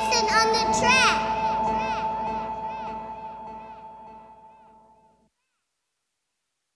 On the track.